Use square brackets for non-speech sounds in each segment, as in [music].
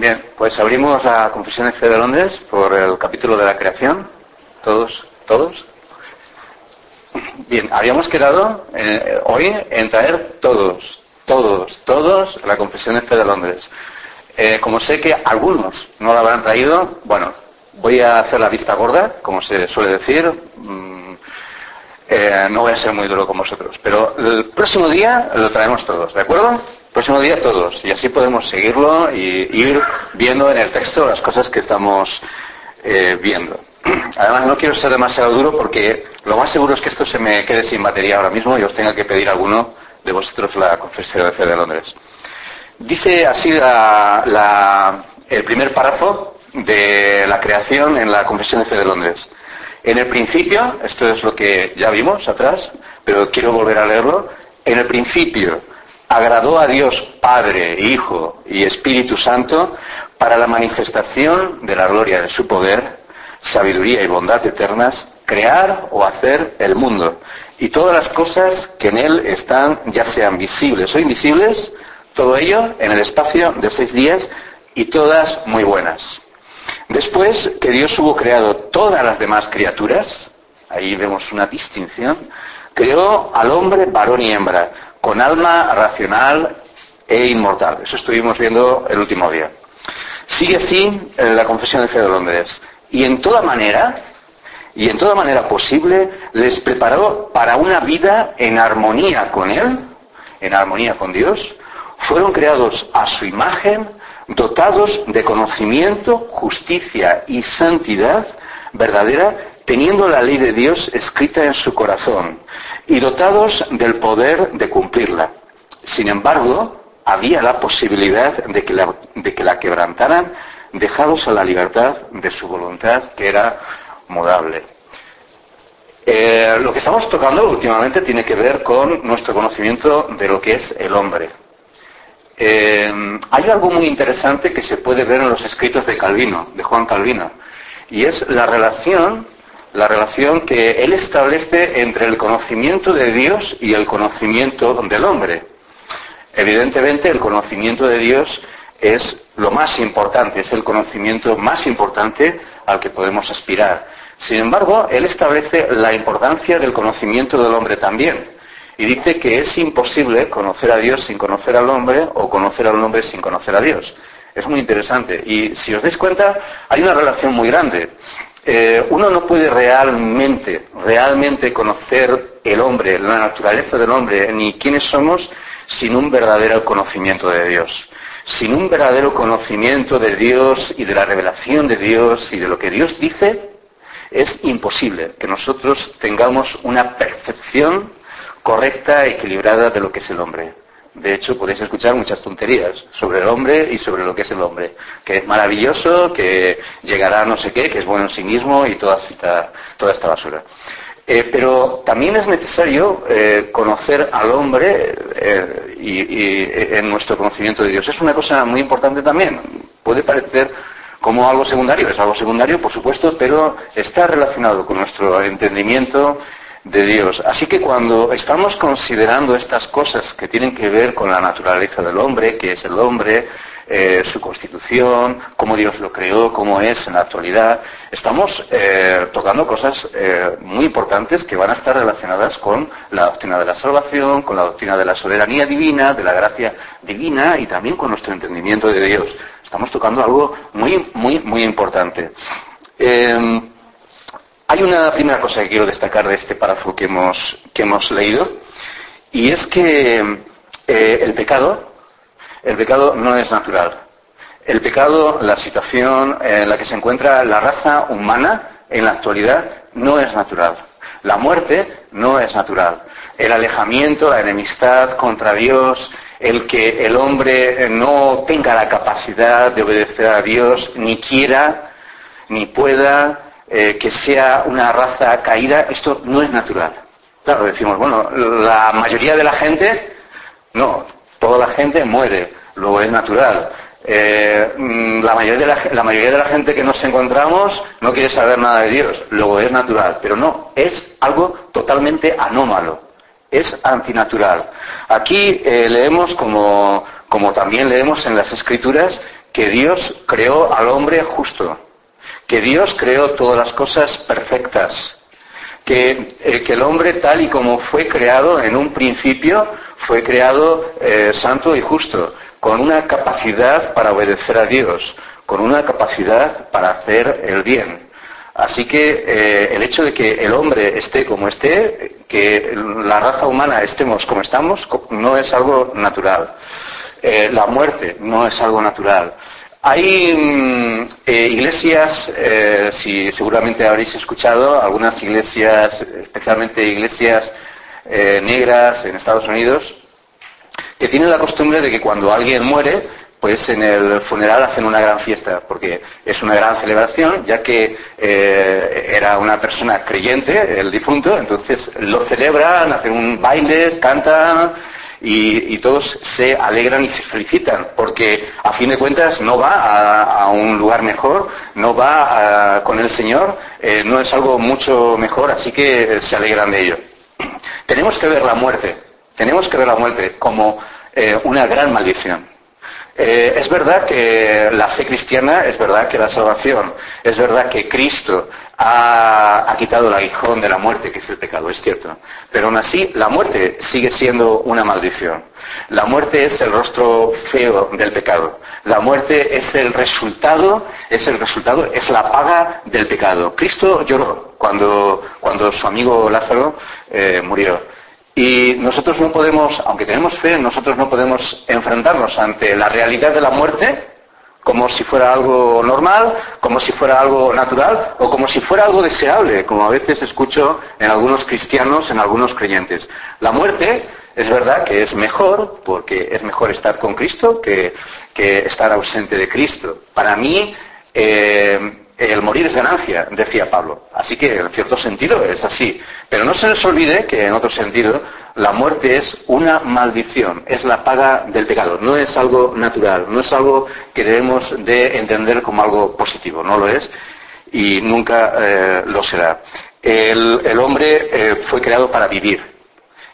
Bien, pues abrimos la Confesión de Fe de Londres por el capítulo de la creación. Todos, todos. Bien, habíamos quedado eh, hoy en traer todos, todos, todos la Confesión de Fe de Londres. Eh, como sé que algunos no la habrán traído, bueno, voy a hacer la vista gorda, como se suele decir. Mm, eh, no voy a ser muy duro con vosotros, pero el próximo día lo traemos todos, ¿de acuerdo? Próximo día todos, y así podemos seguirlo y ir viendo en el texto las cosas que estamos eh, viendo. [clears throat] Además, no quiero ser demasiado duro porque lo más seguro es que esto se me quede sin batería ahora mismo y os tenga que pedir alguno de vosotros la Confesión de Fe de Londres. Dice así el primer párrafo de la creación en la Confesión de Fe de Londres. En el principio, esto es lo que ya vimos atrás, pero quiero volver a leerlo, en el principio agradó a Dios Padre, Hijo y Espíritu Santo para la manifestación de la gloria de su poder, sabiduría y bondad eternas, crear o hacer el mundo y todas las cosas que en él están, ya sean visibles o invisibles, todo ello en el espacio de seis días y todas muy buenas. Después que Dios hubo creado todas las demás criaturas, ahí vemos una distinción, creó al hombre varón y hembra, con alma racional e inmortal. Eso estuvimos viendo el último día. Sigue así la Confesión de Fe de Londres. Y en toda manera, y en toda manera posible, les preparó para una vida en armonía con Él, en armonía con Dios. Fueron creados a su imagen, dotados de conocimiento, justicia y santidad verdadera, teniendo la ley de Dios escrita en su corazón y dotados del poder de cumplirla. Sin embargo, había la posibilidad de que la, quebrantaran dejados a la libertad de su voluntad, que era mudable. Eh, lo que estamos tocando últimamente tiene que ver con nuestro conocimiento de lo que es el hombre. Eh, hay algo muy interesante que se puede ver en los escritos de Calvino, de Juan Calvino, y es la relación la relación que él establece entre el conocimiento de Dios y el conocimiento del hombre. Evidentemente el conocimiento de Dios es lo más importante, es el conocimiento más importante al que podemos aspirar. Sin embargo, él establece la importancia del conocimiento del hombre también. Y dice que es imposible conocer a Dios sin conocer al hombre o conocer al hombre sin conocer a Dios. Es muy interesante. Y si os dais cuenta, hay una relación muy grande. Eh, uno no puede realmente, realmente conocer el hombre, la naturaleza del hombre, ni quiénes somos, sin un verdadero conocimiento de Dios. Sin un verdadero conocimiento de Dios y de la revelación de Dios y de lo que Dios dice, es imposible que nosotros tengamos una percepción correcta, equilibrada de lo que es el hombre. De hecho, podéis escuchar muchas tonterías sobre el hombre y sobre lo que es el hombre. Que es maravilloso, que llegará a no sé qué, que es bueno en sí mismo y toda esta, toda esta basura. Eh, pero también es necesario eh, conocer al hombre eh, y, en nuestro conocimiento de Dios. Es una cosa muy importante también. Puede parecer como algo secundario, es algo secundario, por supuesto, pero está relacionado con nuestro entendimiento de Dios. Así que cuando estamos considerando estas cosas que tienen que ver con la naturaleza del hombre, que es el hombre, eh, su constitución, cómo Dios lo creó, cómo es en la actualidad, estamos eh, tocando cosas eh, muy importantes que van a estar relacionadas con la doctrina de la salvación, con la doctrina de la soberanía divina, de la gracia divina y también con nuestro entendimiento de Dios. Estamos tocando algo muy, muy, muy importante. Hay una primera cosa que quiero destacar de este párrafo que hemos, que hemos leído, y es que eh, el pecado, el pecado no es natural. El pecado, la situación en la que se encuentra la raza humana en la actualidad, no es natural. La muerte no es natural. El alejamiento, la enemistad contra Dios, el que el hombre no tenga la capacidad de obedecer a Dios, ni quiera, ni pueda, eh, que sea una raza caída, esto no es natural. Claro, decimos, bueno, la mayoría de la gente, no, toda la gente muere, luego es natural. Eh, mm, la, mayoría de la, gente que nos encontramos no quiere saber nada de Dios, luego es natural, pero no, es algo totalmente anómalo, es antinatural. Aquí eh, leemos, como, como también leemos en las Escrituras, que Dios creó al hombre justo, que Dios creó todas las cosas perfectas, que, eh, el hombre tal y como fue creado en un principio, fue creado eh, santo y justo, con una capacidad para obedecer a Dios, con una capacidad para hacer el bien. Así que eh, el hecho de que el hombre esté como esté, que la raza humana estemos como estamos, no es algo natural. La muerte no es algo natural. Hay mm, eh, iglesias, si seguramente habréis escuchado, algunas iglesias, especialmente iglesias negras en Estados Unidos, que tienen la costumbre de que cuando alguien muere, pues en el funeral hacen una gran fiesta, porque es una gran celebración, ya que eh, era una persona creyente, el difunto, entonces lo celebran, hacen un bailes, cantan y, todos se alegran y se felicitan, porque a fin de cuentas no va a, un lugar mejor, no va con el Señor, eh, no es algo mucho mejor, así que se alegran de ello. [clears throat] Tenemos que ver la muerte, tenemos que ver la muerte como eh, una gran maldición. Eh, es verdad que la fe cristiana, es verdad que la salvación, es verdad que Cristo ha, quitado el aguijón de la muerte, que es el pecado, es cierto. Pero aún así, la muerte sigue siendo una maldición. La muerte es el rostro feo del pecado. La muerte es el resultado, es el resultado, es la paga del pecado. Cristo lloró cuando, cuando su amigo Lázaro eh, murió. Y nosotros no podemos, aunque tenemos fe, nosotros no podemos enfrentarnos ante la realidad de la muerte como si fuera algo normal, como si fuera algo natural o como si fuera algo deseable, como a veces escucho en algunos cristianos, en algunos creyentes. La muerte es verdad que es mejor, porque es mejor estar con Cristo que, estar ausente de Cristo. Para mí, eh, el morir es ganancia, decía Pablo. Así que en cierto sentido es así. Pero no se les olvide que en otro sentido la muerte es una maldición, es la paga del pecado, no es algo natural, no es algo que debemos de entender como algo positivo, no lo es y nunca eh, lo será. El, hombre eh, fue creado para vivir.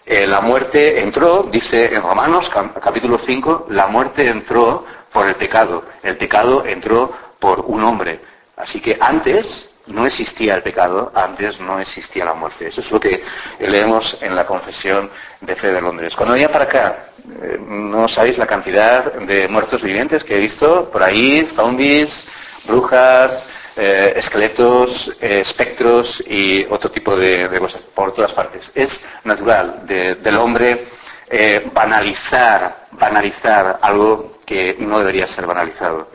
Eh, la muerte entró, dice en Romanos capítulo 5, la muerte entró por el pecado, el pecado entró por un hombre. Así que antes no existía el pecado, antes no existía la muerte. Eso es lo que leemos en la confesión de fe de Londres. Cuando venía para acá, eh, no sabéis la cantidad de muertos vivientes que he visto por ahí, zombies, brujas, eh, esqueletos, eh, espectros y otro tipo de, cosas por todas partes. Es natural del hombre banalizar, banalizar algo que no debería ser banalizado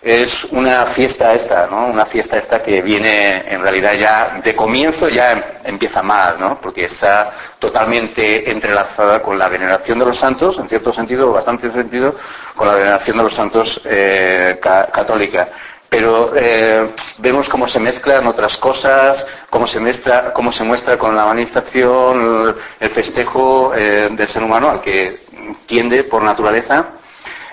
es una fiesta esta, ¿no? Una fiesta esta que viene en realidad ya de comienzo ya empieza mal, ¿no? Porque está totalmente entrelazada con la veneración de los santos, en cierto sentido, bastante sentido, con la veneración de los santos eh, católica. Pero eh, vemos cómo se mezclan otras cosas, cómo se muestra, cómo se muestra con la manifestación, el festejo eh, del ser humano al que tiende por naturaleza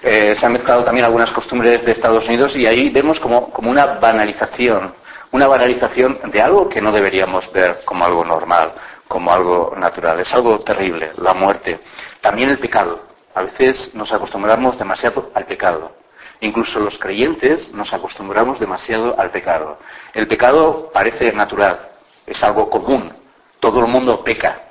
eh, se han mezclado también algunas costumbres de Estados Unidos y ahí vemos como, una banalización, una banalización de algo que no deberíamos ver como algo normal, como algo natural. Es algo terrible, la muerte. También el pecado. A veces nos acostumbramos demasiado al pecado. Incluso los creyentes nos acostumbramos demasiado al pecado. El pecado parece natural, es algo común. Todo el mundo peca.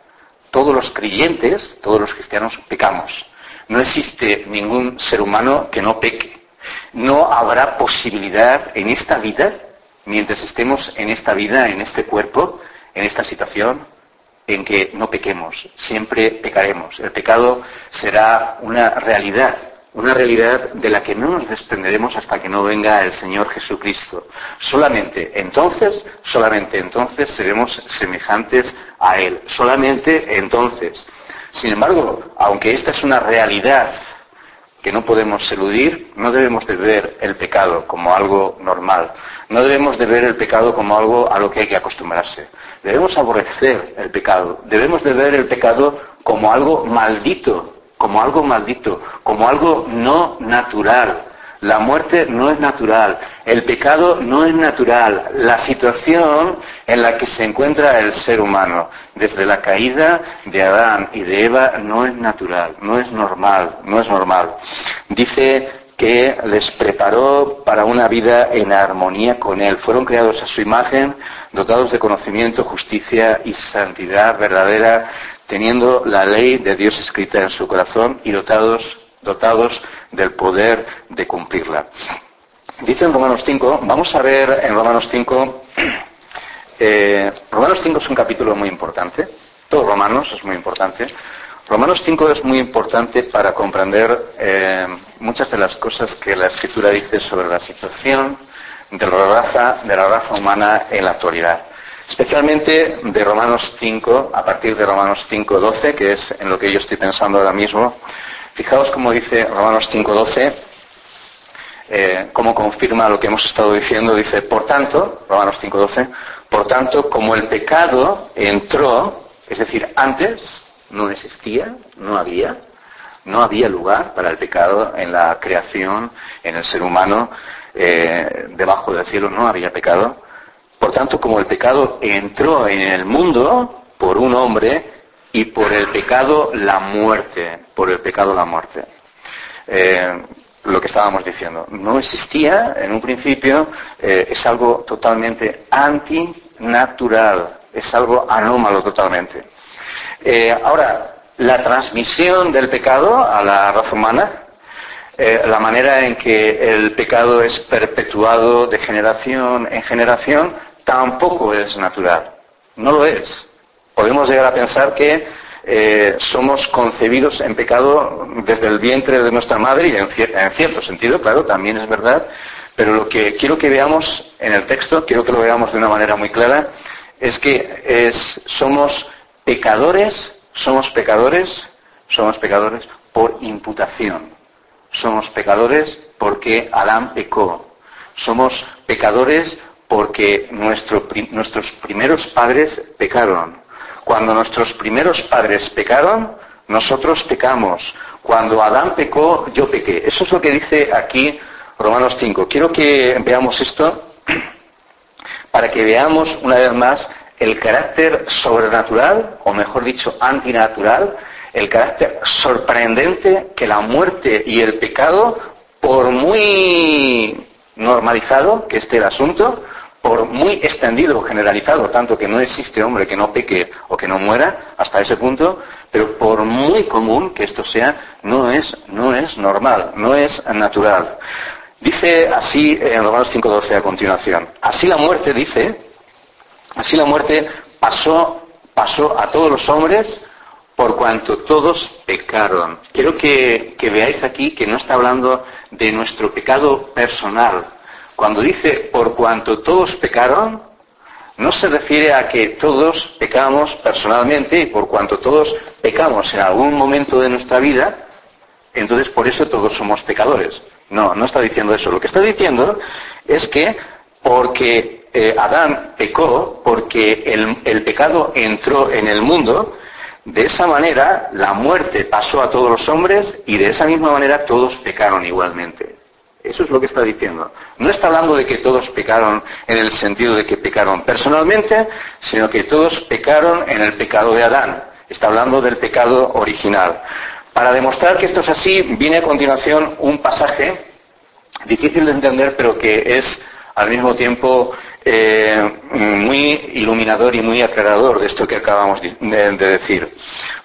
Todos los creyentes, todos los cristianos pecamos. No existe ningún ser humano que no peque. No habrá posibilidad en esta vida, mientras estemos en esta vida, en este cuerpo, en esta situación, en que no pequemos. Siempre pecaremos. El pecado será una realidad, una realidad de la que no nos desprenderemos hasta que no venga el Señor Jesucristo. Solamente entonces, solamente entonces seremos semejantes a Él. Solamente entonces. Sin embargo, aunque esta es una realidad que no podemos eludir, no debemos de ver el pecado como algo normal. No debemos de ver el pecado como algo a lo que hay que acostumbrarse. Debemos aborrecer el pecado. Debemos de ver el pecado como algo maldito, como algo maldito, como algo no natural. La muerte no es natural, el pecado no es natural, la situación en la que se encuentra el ser humano desde la caída de Adán y de Eva no es natural, no es normal, no es normal. Dice que les preparó para una vida en armonía con Él. Fueron creados a su imagen, dotados de conocimiento, justicia y santidad verdadera, teniendo la ley de Dios escrita en su corazón y dotados, dotados del poder de cumplirla. Dice en Romanos 5, vamos a ver en Romanos 5, [clears throat] eh, Romanos 5 es un capítulo muy importante, todo Romanos es muy importante, Romanos 5 es muy importante para comprender eh, muchas de las cosas que la Escritura dice sobre la situación de la raza, de la raza humana en la actualidad. Especialmente de Romanos 5, a partir de Romanos 5, 12, que es en lo que yo estoy pensando ahora mismo. Fijaos cómo dice Romanos 5, 12, eh, cómo confirma lo que hemos estado diciendo. Dice, por tanto, Romanos 5, 12, por tanto, como el pecado entró, es decir, antes, no existía, no había, no había lugar para el pecado en la creación, en el ser humano, eh, debajo del cielo no había pecado. Por tanto, como el pecado entró en el mundo por un hombre y por el pecado la muerte, por el pecado la muerte. Eh, lo que estábamos diciendo, no existía en un principio, eh, es algo totalmente antinatural, es algo anómalo totalmente. Eh, ahora, la transmisión del pecado a la raza humana, la manera en que el pecado es perpetuado de generación en generación, tampoco es natural. No lo es. Podemos llegar a pensar que eh, somos concebidos en pecado desde el vientre de nuestra madre y en, cierto sentido, claro, también es verdad, pero lo que quiero que veamos en el texto, quiero que lo veamos de una manera muy clara, es que somos Pecadores, somos pecadores, somos pecadores por imputación. Somos pecadores porque Adán pecó. Somos pecadores porque nuestros primeros padres pecaron. Cuando nuestros primeros padres pecaron, nosotros pecamos. Cuando Adán pecó, yo pequé. Eso es lo que dice aquí Romanos 5. Quiero que veamos esto [clears throat] para que veamos una vez más el carácter sobrenatural, o mejor dicho, antinatural, el carácter sorprendente que la muerte y el pecado, por muy normalizado que esté el asunto, por muy extendido o generalizado, tanto que no existe hombre que no peque o que no muera, hasta ese punto, pero por muy común que esto sea, no es, no es normal, no es natural. Dice así en Romanos 5.12 a continuación, así la muerte dice, Así la muerte pasó, pasó a todos los hombres por cuanto todos pecaron. Quiero que, veáis aquí que no está hablando de nuestro pecado personal. Cuando dice por cuanto todos pecaron, no se refiere a que todos pecamos personalmente y por cuanto todos pecamos en algún momento de nuestra vida, entonces por eso todos somos pecadores. No, no está diciendo eso. Lo que está diciendo es que porque eh, Adán pecó porque el, pecado entró en el mundo, de esa manera la muerte pasó a todos los hombres y de esa misma manera todos pecaron igualmente. Eso es lo que está diciendo. No está hablando de que todos pecaron en el sentido de que pecaron personalmente, sino que todos pecaron en el pecado de Adán. Está hablando del pecado original. Para demostrar que esto es así, viene a continuación un pasaje difícil de entender, pero que es al mismo tiempo eh, muy iluminador y muy aclarador de esto que acabamos de, decir.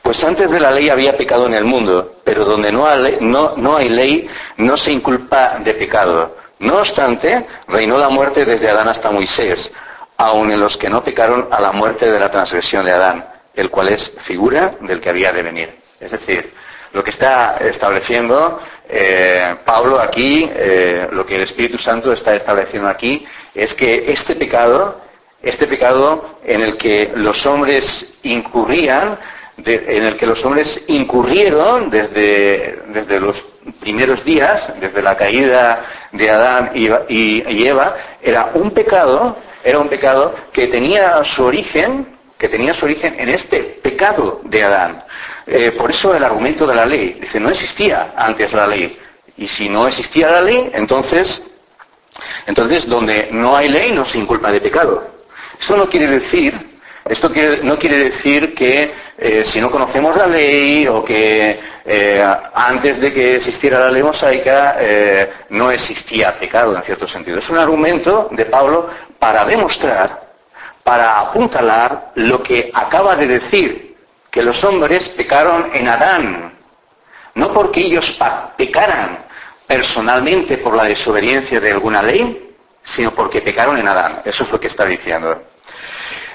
Pues antes de la ley había pecado en el mundo, pero donde no no, no hay ley no se inculpa de pecado. No obstante, reinó la muerte desde Adán hasta Moisés, aun en los que no pecaron a la muerte de la transgresión de Adán, el cual es figura del que había de venir. Es decir, lo que está estableciendo eh, Pablo aquí, eh, lo que el Espíritu Santo está estableciendo aquí, es que este pecado, este pecado en el que los hombres incurrían, en el que los hombres incurrieron desde, desde los primeros días, desde la caída de Adán y, y Eva, era un pecado, era un pecado que tenía su origen, que tenía su origen en este pecado de Adán. Eh, por eso el argumento de la ley. Dice, no existía antes la ley. Y si no existía la ley, entonces, entonces donde no hay ley no se inculpa de pecado. Eso no quiere decir Esto no quiere decir que eh, si no conocemos la ley o que eh, antes de que existiera la ley mosaica no existía pecado en cierto sentido. Es un argumento de Pablo para demostrar, para apuntalar lo que acaba de decir, que los hombres pecaron en Adán, no porque ellos pecaran personalmente por la desobediencia de alguna ley, sino porque pecaron en Adán. Eso es lo que está diciendo.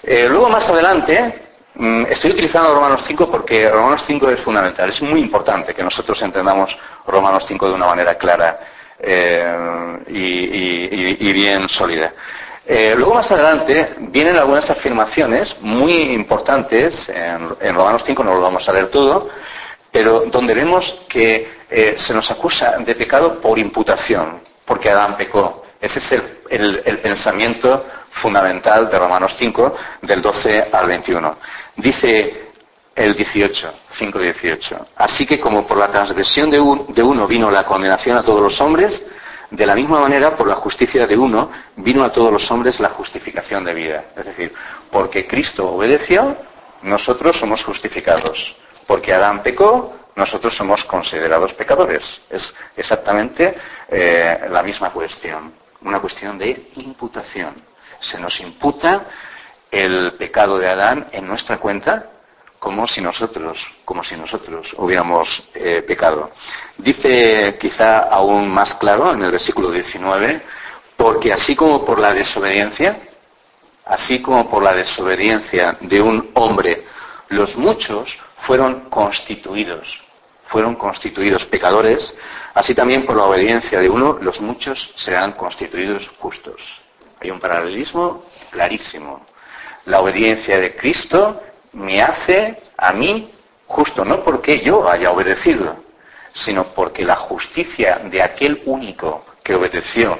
Eh, luego más adelante, mm, estoy utilizando Romanos 5 porque Romanos 5 es fundamental. Es muy importante que nosotros entendamos Romanos 5 de una manera clara eh, y, bien sólida. Eh, luego más adelante vienen algunas afirmaciones muy importantes en, Romanos 5, no lo vamos a leer todo, pero donde vemos que se nos acusa de pecado por imputación, porque Adán pecó. Ese es el, pensamiento fundamental de Romanos 5, del 12 al 21. Dice el 18, 5, 18. Así que como por la transgresión de uno vino la condenación a todos los hombres, de la misma manera, por la justicia de uno, vino a todos los hombres la justificación de vida. Es decir, porque Cristo obedeció, nosotros somos justificados. Porque Adán pecó, nosotros somos considerados pecadores. Es exactamente eh, la misma cuestión una cuestión de imputación. Se nos imputa el pecado de Adán en nuestra cuenta como si nosotros, como si nosotros hubiéramos eh, pecado. Dice quizá aún más claro en el versículo 19, porque así como por la desobediencia, así como por la desobediencia de un hombre, los muchos fueron constituidos, fueron constituidos pecadores, Así también por la obediencia de uno, los muchos serán constituidos justos. Hay un paralelismo clarísimo. La obediencia de Cristo me hace a mí justo, no porque yo haya obedecido, sino porque la justicia de aquel único que obedeció,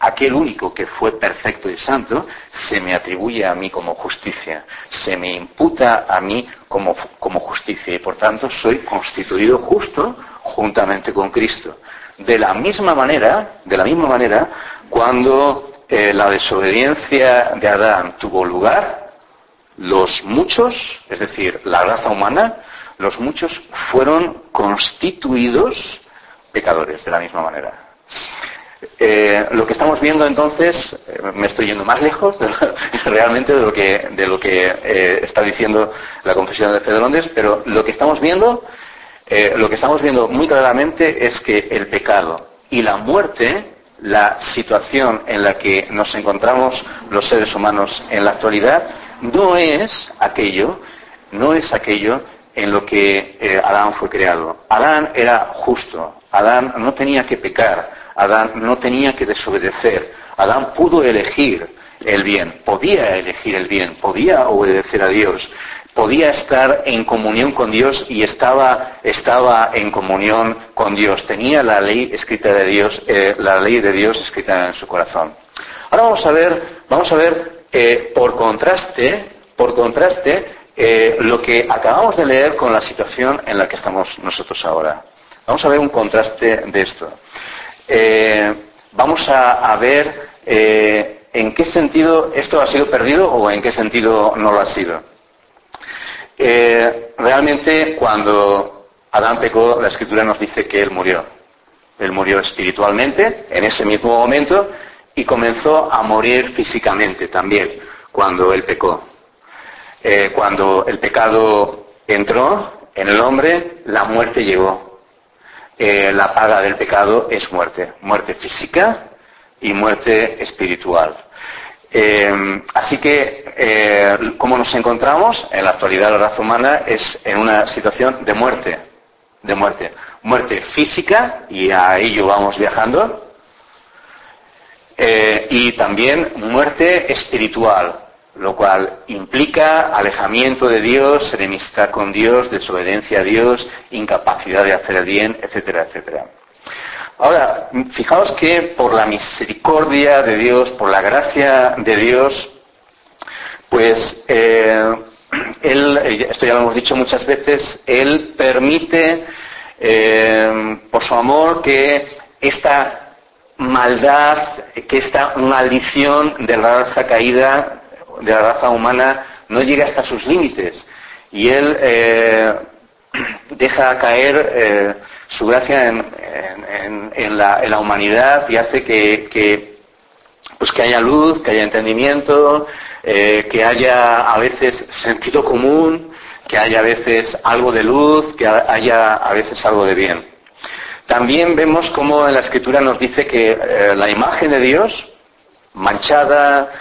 aquel único que fue perfecto y santo, se me atribuye a mí como justicia, se me imputa a mí como, como justicia y por tanto soy constituido justo juntamente con Cristo. De la misma manera, de la misma manera, cuando eh, la desobediencia de Adán tuvo lugar, los muchos, es decir, la raza humana, los muchos fueron constituidos pecadores de la misma manera. Eh, lo que estamos viendo entonces, eh, me estoy yendo más lejos [laughs] realmente de lo que, que está diciendo la confesión de fe pero lo que estamos viendo eh, lo que estamos viendo muy claramente es que el pecado y la muerte, la situación en la que nos encontramos los seres humanos en la actualidad, no es aquello, no es aquello en lo que eh, Adán fue creado. Adán era justo, Adán no tenía que pecar, Adán no tenía que desobedecer, Adán pudo elegir el bien, podía elegir el bien, podía obedecer a Dios podía estar en comunión con Dios y estaba, estaba en comunión con Dios. Tenía la ley escrita de Dios, eh, la ley de Dios escrita en su corazón. Ahora vamos a ver, vamos a ver eh, por contraste, por contraste, eh, lo que acabamos de leer con la situación en la que estamos nosotros ahora. Vamos a ver un contraste de esto. vamos a, ver en qué sentido esto ha sido perdido o en qué sentido no lo ha sido. Eh, realmente cuando Adán pecó, la escritura nos dice que él murió. Él murió espiritualmente en ese mismo momento y comenzó a morir físicamente también cuando él pecó. Eh, cuando el pecado entró en el hombre, la muerte llegó. Eh, la paga del pecado es muerte, muerte física y muerte espiritual. Eh, así que, como nos encontramos, en la actualidad la raza humana es en una situación de muerte, de muerte. Muerte física, y a ello vamos viajando, eh, y también muerte espiritual, lo cual implica alejamiento de Dios, enemistad con Dios, desobediencia a Dios, incapacidad de hacer el bien, etcétera, etcétera. Ahora, fijaos que por la misericordia de Dios, por la gracia de Dios, pues eh, Él, esto ya lo hemos dicho muchas veces, Él permite, eh, por su amor, que esta maldad, que esta maldición de la raza caída, de la raza humana, no llega hasta sus límites. Y Él eh, [clears throat] deja caer eh, su gracia en, la, humanidad y hace que, pues que haya luz, que haya entendimiento, eh, que haya a veces sentido común, que haya a veces algo de luz, que haya a veces algo de bien. También vemos cómo en la escritura nos dice que la imagen de Dios, manchada,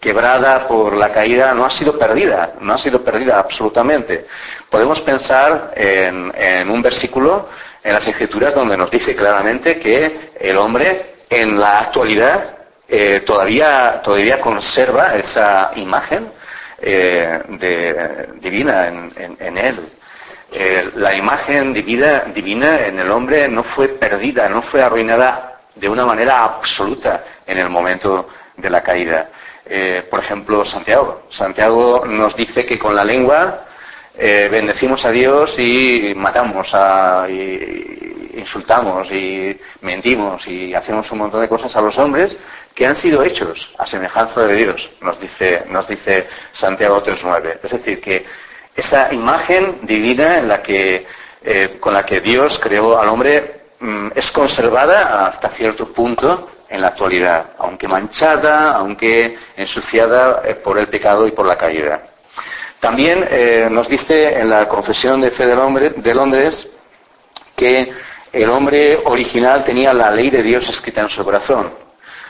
quebrada por la caída no ha sido perdida, no ha sido perdida absolutamente. Podemos pensar en, un versículo en las escrituras donde nos dice claramente que el hombre en la actualidad eh, todavía, conserva esa imagen eh, divina en, él. Eh, la imagen divina, divina en el hombre no fue perdida, no fue arruinada de una manera absoluta en el momento de la caída. Eh, por ejemplo, Santiago. Santiago nos dice que con la lengua eh, bendecimos a Dios y matamos, y insultamos y mentimos y hacemos un montón de cosas a los hombres que han sido hechos a semejanza de Dios, nos dice, nos dice Santiago 3.9. Es decir, que esa imagen divina eh, con la que Dios creó al hombre mm, es conservada hasta cierto punto en la actualidad, aunque manchada, aunque ensuciada eh, por el pecado y por la caída. También eh, nos dice en la Confesión de Fe de Londres que el hombre original tenía la ley de Dios escrita en su corazón.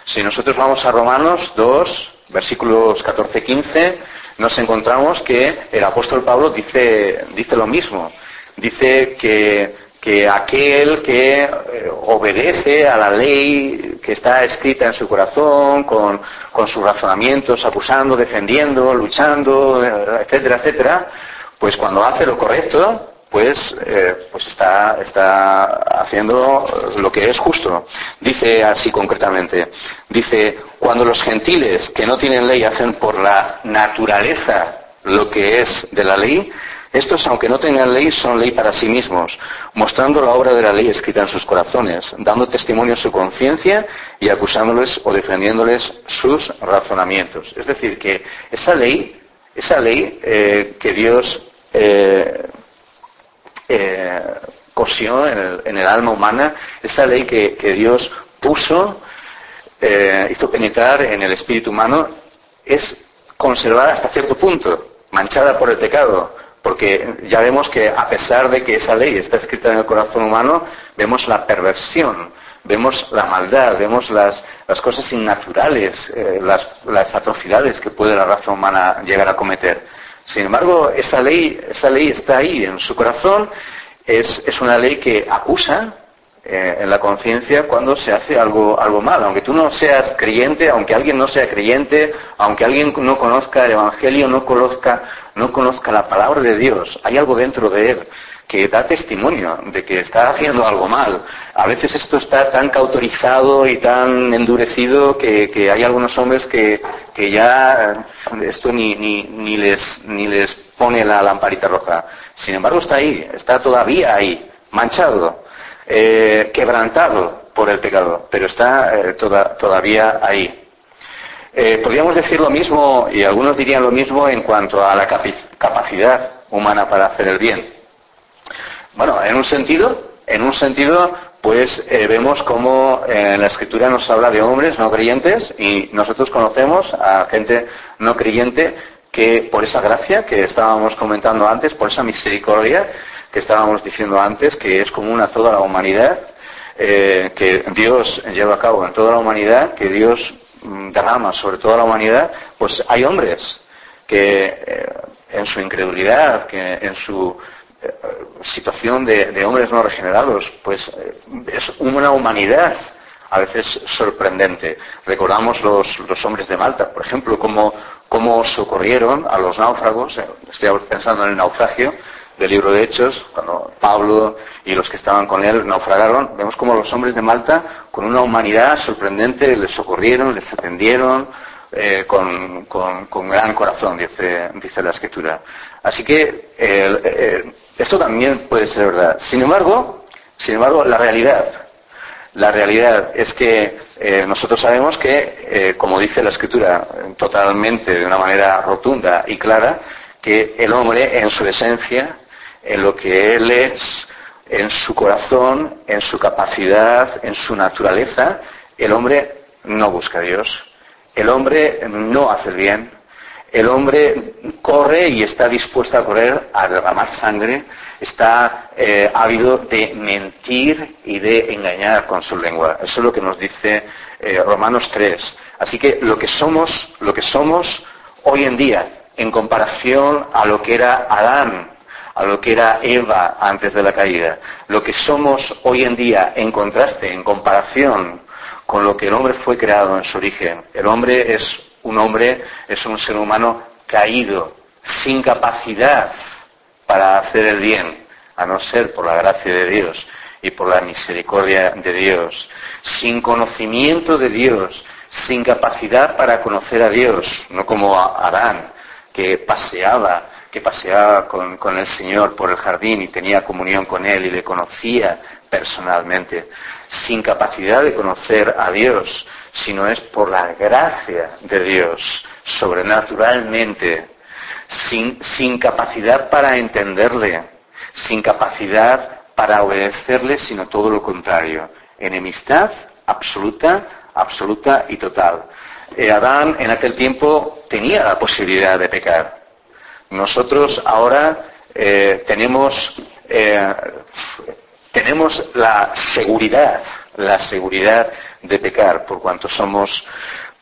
Si nosotros vamos a Romanos 2, versículos 14-15, nos encontramos que el apóstol Pablo dice, dice lo mismo. Dice que que aquel que eh, obedece a la ley que está escrita en su corazón, con, sus razonamientos, acusando, defendiendo, luchando, eh, etcétera, etcétera, pues cuando hace lo correcto, pues, eh, pues está, está haciendo lo que es justo. Dice así concretamente, dice, cuando los gentiles que no tienen ley hacen por la naturaleza lo que es de la ley, estos, aunque no tengan ley, son ley para sí mismos, mostrando la obra de la ley escrita en sus corazones, dando testimonio a su conciencia y acusándoles o defendiéndoles sus razonamientos. Es decir, que esa ley, esa ley eh, que Dios eh, eh, cosió en el, alma humana, esa ley que, Dios puso, hizo penetrar en el espíritu humano, es conservada hasta cierto punto, manchada por el pecado, porque ya vemos que a pesar de que esa ley está escrita en el corazón humano, vemos la perversión, vemos la maldad, vemos las, cosas innaturales, eh, las, atrocidades que puede la raza humana llegar a cometer. Sin embargo, esa ley, esa ley está ahí en su corazón, es, es una ley que acusa, eh, en la conciencia cuando se hace algo, algo mal. Aunque tú no seas creyente, aunque alguien no sea creyente, aunque alguien no conozca el Evangelio, no conozca, no conozca la palabra de Dios, hay algo dentro de él que da testimonio de que está haciendo algo mal. A veces esto está tan cautorizado y tan endurecido que, hay algunos hombres que, que ya esto ni, ni, les, ni les pone la lamparita roja. Sin embargo, está ahí, está todavía ahí, manchado. Eh, quebrantado por el pecado, pero está eh, todavía ahí. Eh, podríamos decir lo mismo, y algunos dirían lo mismo, en cuanto a la capacidad humana para hacer el bien. Bueno, en un sentido, en un sentido, pues vemos cómo en la escritura nos habla de hombres no creyentes y nosotros conocemos a gente no creyente que por esa gracia que estábamos comentando antes, por esa misericordia, que estábamos diciendo antes, que es común a toda la humanidad, eh, que Dios lleva a cabo en toda la humanidad, que Dios mm, derrama sobre toda la humanidad, pues hay hombres que eh, en su incredulidad, que en su eh, situación de, hombres no regenerados, pues es una humanidad a veces sorprendente. Recordamos los, los hombres de Malta, por ejemplo, cómo, cómo socorrieron a los náufragos, estoy pensando en el naufragio, del libro de Hechos, cuando Pablo y los que estaban con él naufragaron, vemos como los hombres de Malta, con una humanidad sorprendente, les socorrieron, les atendieron eh, con, gran corazón, dice, dice la escritura. Así que eh, esto también puede ser verdad. Sin embargo, sin embargo, la realidad, La realidad es que eh, nosotros sabemos que, como dice la Escritura totalmente de una manera rotunda y clara, que el hombre en su esencia, en lo que él es, en su corazón, en su capacidad, en su naturaleza, el hombre no busca a Dios. El hombre no hace bien. El hombre corre y está dispuesto a correr a derramar sangre está eh, ávido de mentir y de engañar con su lengua. Eso es lo que nos dice eh, Romanos 3. Así que lo que somos, lo que somos hoy en día, en comparación a lo que era Adán, a lo que era Eva antes de la caída, lo que somos hoy en día en contraste, en comparación con lo que el hombre fue creado en su origen. El hombre es un hombre, es un ser humano caído, sin capacidad para hacer el bien, a no ser por la gracia de Dios y por la misericordia de Dios, sin conocimiento de Dios, sin capacidad para conocer a Dios, no como Adán, que paseaba, que paseaba con, con, el Señor por el jardín y tenía comunión con Él y le conocía personalmente, sin capacidad de conocer a Dios, sino es por la gracia de Dios, sobrenaturalmente sin, capacidad para entenderle, sin capacidad para obedecerle, sino todo lo contrario. Enemistad absoluta, absoluta y total. Eh, Adán en aquel tiempo tenía la posibilidad de pecar. Nosotros ahora eh, tenemos, eh, tenemos la seguridad, la seguridad de pecar por cuanto somos,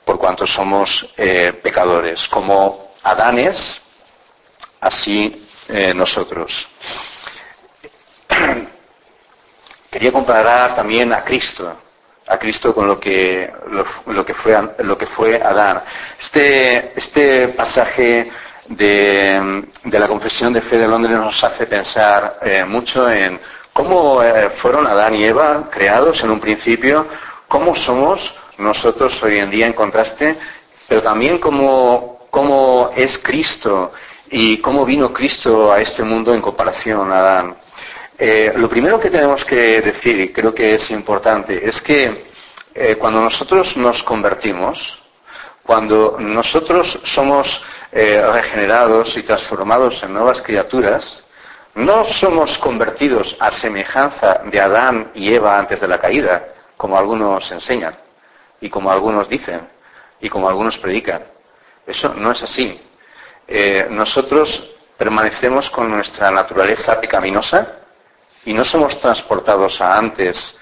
por cuanto somos pecadores. Como Adanes, así eh, nosotros. [clears throat] Quería comparar también a Cristo, a Cristo con lo que, lo, que, fue, lo que fue Adán. Este, este pasaje de, la Confesión de Fe de Londres nos hace pensar eh, mucho en cómo eh, fueron Adán y Eva creados en un principio, cómo somos nosotros hoy en día en contraste, pero también cómo, es Cristo y cómo vino Cristo a este mundo en comparación a Adán. Eh, lo primero que tenemos que decir, y creo que es importante, es que eh, cuando nosotros nos convertimos, cuando nosotros somos eh, regenerados y transformados en nuevas criaturas, no somos convertidos a semejanza de Adán y Eva antes de la caída, como algunos enseñan, y como algunos dicen, y como algunos predican. Eso no es así. Eh, nosotros permanecemos con nuestra naturaleza pecaminosa y no somos transportados a antes,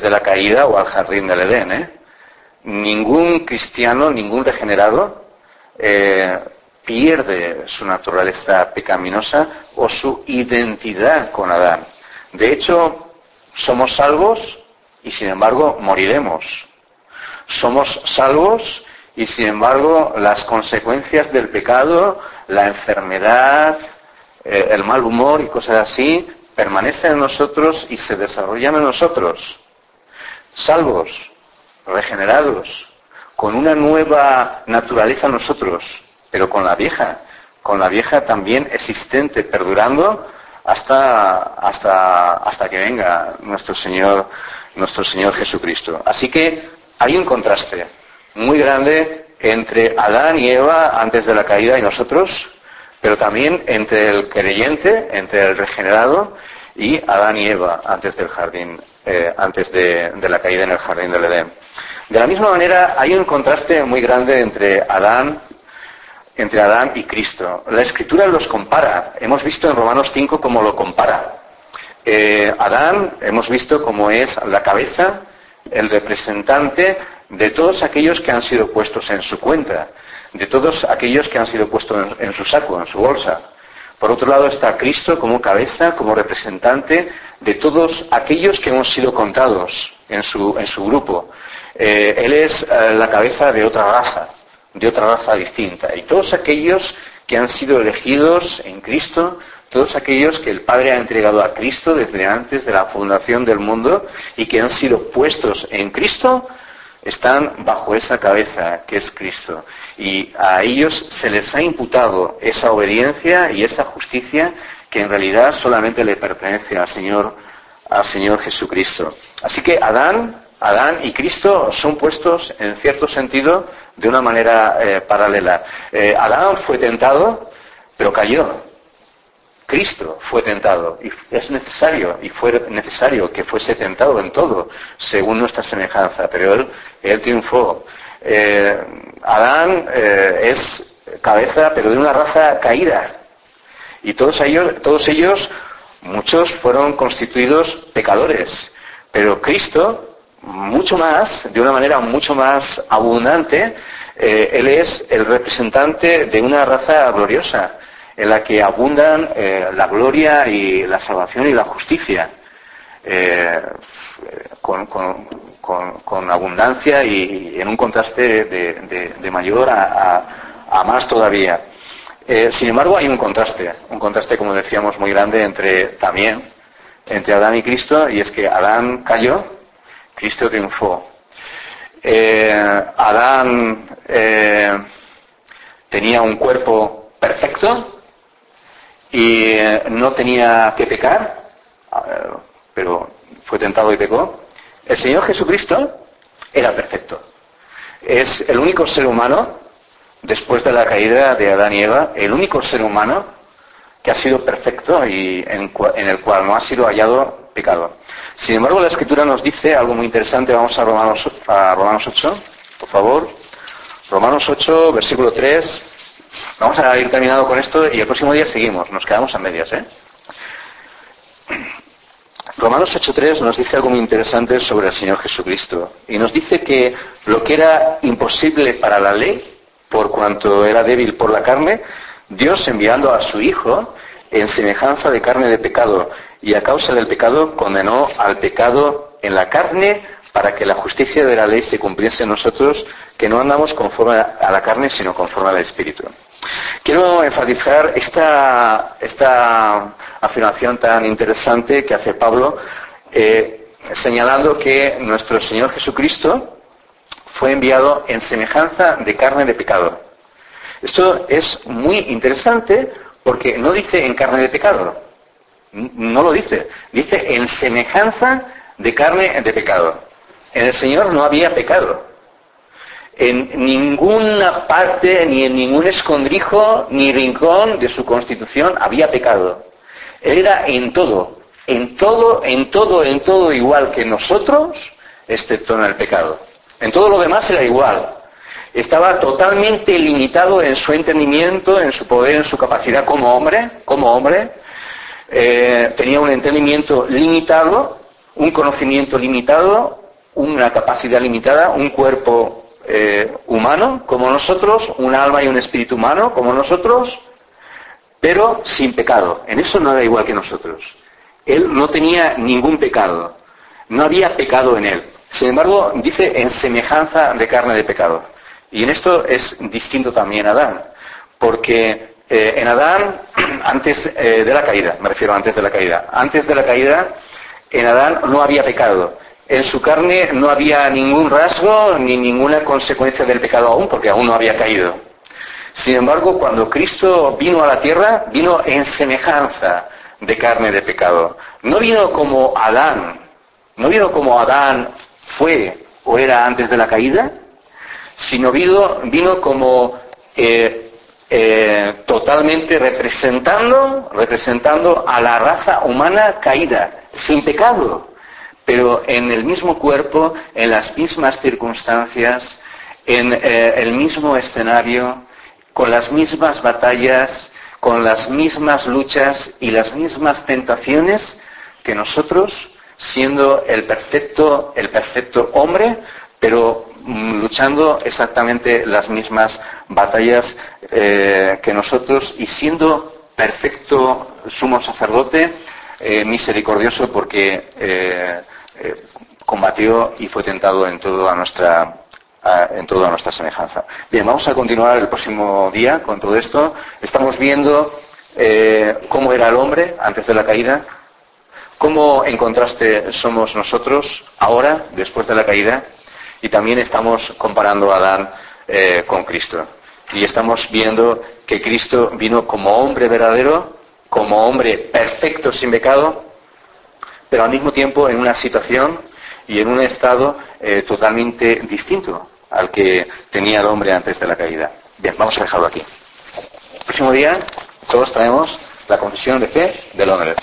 de la caída o al jardín del Edén. ¿eh? Ningún cristiano, ningún regenerado eh, pierde su naturaleza pecaminosa o su identidad con Adán. De hecho, somos salvos y sin embargo moriremos. Somos salvos y sin embargo las consecuencias del pecado, la enfermedad, eh, el mal humor y cosas así, permanecen en nosotros y se desarrollan en nosotros. Salvos, regenerados, con una nueva naturaleza en nosotros, pero con la vieja, con la vieja también existente, perdurando hasta, hasta, hasta que venga nuestro Señor, nuestro Señor Jesucristo. Así que hay un contraste muy grande entre Adán y Eva antes de la caída y nosotros, pero también entre el creyente, entre el regenerado y Adán y Eva antes del jardín, eh, antes de, de, la caída en el jardín del Edén. De la misma manera, hay un contraste muy grande entre Adán, entre Adán y Cristo. La Escritura los compara. Hemos visto en Romanos 5 cómo lo compara. Eh, Adán, hemos visto cómo es la cabeza, el representante de todos aquellos que han sido puestos en su cuenta, de todos aquellos que han sido puestos en, su saco, en su bolsa. Por otro lado está Cristo como cabeza, como representante de todos aquellos que hemos sido contados en su, grupo. Eh, él es eh, la cabeza de otra raza, de otra raza distinta. Y todos aquellos que han sido elegidos en Cristo, todos aquellos que el Padre ha entregado a Cristo desde antes de la fundación del mundo y que han sido puestos en Cristo, están bajo esa cabeza que es Cristo. Y a ellos se les ha imputado esa obediencia y esa justicia que en realidad solamente le pertenece al Señor, al Señor Jesucristo. Así que Adán, Adán y Cristo son puestos en cierto sentido de una manera eh, paralela. Eh, Adán fue tentado, pero cayó. Cristo fue tentado y es necesario y fue necesario que fuese tentado en todo según nuestra semejanza, pero él, triunfó. Eh, Adán es cabeza, pero de una raza caída. Y todos ellos, todos ellos, muchos fueron constituidos pecadores. Pero Cristo, mucho más, de una manera mucho más abundante, eh, Él es el representante de una raza gloriosa, en la que abundan eh, la gloria y la salvación y la justicia, eh, con, abundancia y, en un contraste de, mayor a más todavía. Sin embargo, hay un contraste, un contraste, como decíamos, muy grande entre también entre Adán y Cristo, y es que Adán cayó, Cristo triunfó. Eh, Adán eh, tenía un cuerpo perfecto y no tenía que pecar, pero fue tentado y pecó. El Señor Jesucristo era perfecto. Es el único ser humano después de la caída de Adán y Eva, el único ser humano que ha sido perfecto y en, el cual no ha sido hallado Sin embargo, la Escritura nos dice algo muy interesante. Vamos a Romanos, a Romanos 8, por favor. Romanos 8, versículo 3. Vamos a ir terminando con esto y el próximo día seguimos. Nos quedamos a medias, ¿eh? Romanos 8.3 nos dice algo muy interesante sobre el Señor Jesucristo. Y nos dice que lo que era imposible para la ley, por cuanto era débil por la carne, Dios enviando a su Hijo en semejanza de carne de pecado, y a causa del pecado condenó al pecado en la carne para que la justicia de la ley se cumpliese en nosotros, que no andamos conforme a la carne, sino conforme al Espíritu. Quiero enfatizar esta, esta afirmación tan interesante que hace Pablo, eh, señalando que nuestro Señor Jesucristo fue enviado en semejanza de carne de pecado. Esto es muy interesante porque no dice en carne de pecado, no lo dice, dice en semejanza de carne de pecado. En el Señor no había pecado. En ninguna parte, ni en ningún escondrijo, ni rincón de su constitución había pecado. Él era en todo, en todo, en todo, en todo igual que nosotros, excepto en el pecado. En todo lo demás era igual. Estaba totalmente limitado en su entendimiento, en su poder, en su capacidad como hombre, como hombre. Eh, tenía un entendimiento limitado, un conocimiento limitado, una capacidad limitada, un cuerpo eh, humano como nosotros, un alma y un espíritu humano como nosotros, pero sin pecado. En eso no era igual que nosotros. Él no tenía ningún pecado. No había pecado en él. Sin embargo, dice en semejanza de carne de pecado. Y en esto es distinto también Adán, porque eh, en Adán, [clears throat] antes eh, de la caída, me refiero antes de la caída, antes de la caída, en Adán no había pecado. En su carne no había ningún rasgo ni ninguna consecuencia del pecado aún, porque aún no había caído. Sin embargo, cuando Cristo vino a la tierra, vino en semejanza de carne de pecado. No vino como Adán, no vino como Adán fue o era antes de la caída, sino vino, vino como eh, eh, totalmente representando, representando a la raza humana caída, sin pecado, pero en el mismo cuerpo, en las mismas circunstancias, en eh, el mismo escenario, con las mismas batallas, con las mismas luchas y las mismas tentaciones que nosotros siendo el perfecto, el perfecto hombre, pero luchando exactamente las mismas batallas eh, que nosotros y siendo perfecto sumo sacerdote, eh, misericordioso porque eh, combatió y fue tentado en toda nuestra en toda nuestra semejanza. Bien, vamos a continuar el próximo día con todo esto. Estamos viendo cómo era el hombre antes de la caída, ¿Cómo en contraste somos nosotros ahora, después de la caída? Y también estamos comparando a Adán eh, con Cristo. Y estamos viendo que Cristo vino como hombre verdadero, como hombre perfecto sin pecado, pero al mismo tiempo en una situación y en un estado eh, totalmente distinto al que tenía el hombre antes de la caída. Bien, vamos a dejarlo aquí. El próximo día todos traemos la confesión de fe de Londres.